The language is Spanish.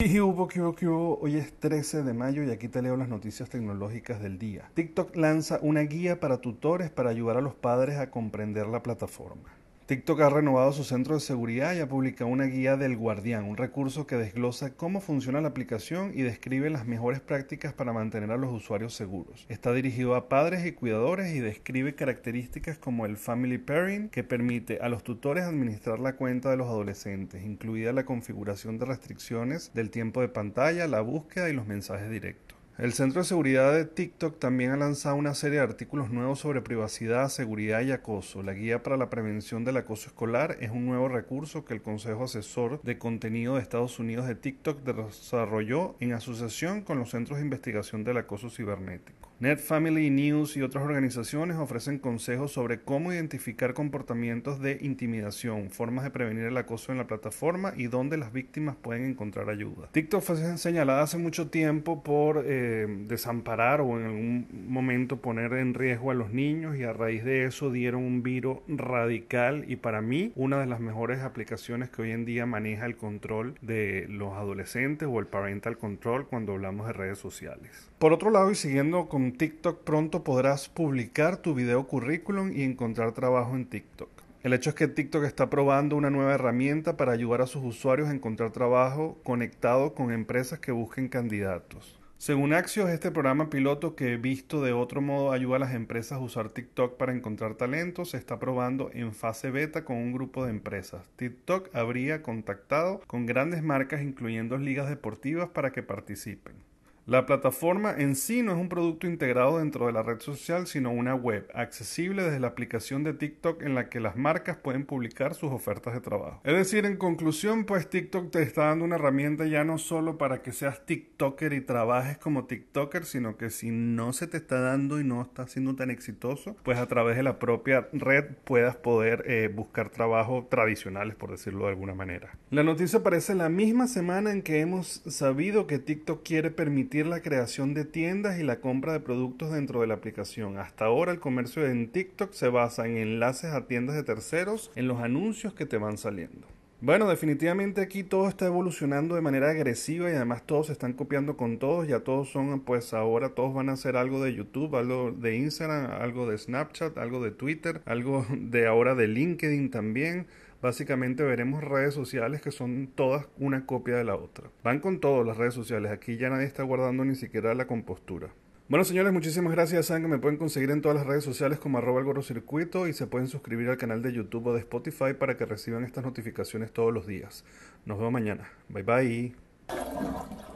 Hoy es 13 de mayo y aquí te leo las noticias tecnológicas del día. TikTok lanza una guía para tutores para ayudar a los padres a comprender la plataforma. TikTok ha renovado su centro de seguridad y ha publicado una guía del guardián, un recurso que desglosa cómo funciona la aplicación y describe las mejores prácticas para mantener a los usuarios seguros. Está dirigido a padres y cuidadores y describe características como el Family Pairing, que permite a los tutores administrar la cuenta de los adolescentes, incluida la configuración de restricciones del tiempo de pantalla, la búsqueda y los mensajes directos. El Centro de Seguridad de TikTok también ha lanzado una serie de artículos nuevos sobre privacidad, seguridad y acoso. La Guía para la Prevención del Acoso Escolar es un nuevo recurso que el Consejo Asesor de Contenido de Estados Unidos de TikTok desarrolló en asociación con los Centros de Investigación del Acoso Cibernético. Net Family News y otras organizaciones ofrecen consejos sobre cómo identificar comportamientos de intimidación, formas de prevenir el acoso en la plataforma y dónde las víctimas pueden encontrar ayuda. TikTok fue señalada hace mucho tiempo por eh, desamparar o en algún momento poner en riesgo a los niños y a raíz de eso dieron un viro radical y para mí una de las mejores aplicaciones que hoy en día maneja el control de los adolescentes o el parental control cuando hablamos de redes sociales. Por otro lado y siguiendo con TikTok pronto podrás publicar tu video currículum y encontrar trabajo en TikTok. El hecho es que TikTok está probando una nueva herramienta para ayudar a sus usuarios a encontrar trabajo conectado con empresas que busquen candidatos. Según Axios, este programa piloto que visto de otro modo ayuda a las empresas a usar TikTok para encontrar talentos se está probando en fase beta con un grupo de empresas. TikTok habría contactado con grandes marcas incluyendo ligas deportivas para que participen. La plataforma en sí no es un producto integrado dentro de la red social, sino una web accesible desde la aplicación de TikTok en la que las marcas pueden publicar sus ofertas de trabajo. Es decir, en conclusión, pues TikTok te está dando una herramienta ya no solo para que seas TikToker y trabajes como TikToker, sino que si no se te está dando y no está siendo tan exitoso, pues a través de la propia red puedas poder eh, buscar trabajo tradicionales, por decirlo de alguna manera. La noticia aparece la misma semana en que hemos sabido que TikTok quiere permitir la creación de tiendas y la compra de productos dentro de la aplicación. Hasta ahora el comercio en TikTok se basa en enlaces a tiendas de terceros en los anuncios que te van saliendo. Bueno, definitivamente aquí todo está evolucionando de manera agresiva y además todos se están copiando con todos, ya todos son, pues ahora todos van a hacer algo de YouTube, algo de Instagram, algo de Snapchat, algo de Twitter, algo de ahora de LinkedIn también. Básicamente veremos redes sociales que son todas una copia de la otra. Van con todas las redes sociales, aquí ya nadie está guardando ni siquiera la compostura. Bueno señores, muchísimas gracias. Saben me pueden conseguir en todas las redes sociales como arroba el circuito y se pueden suscribir al canal de YouTube o de Spotify para que reciban estas notificaciones todos los días. Nos vemos mañana. Bye bye.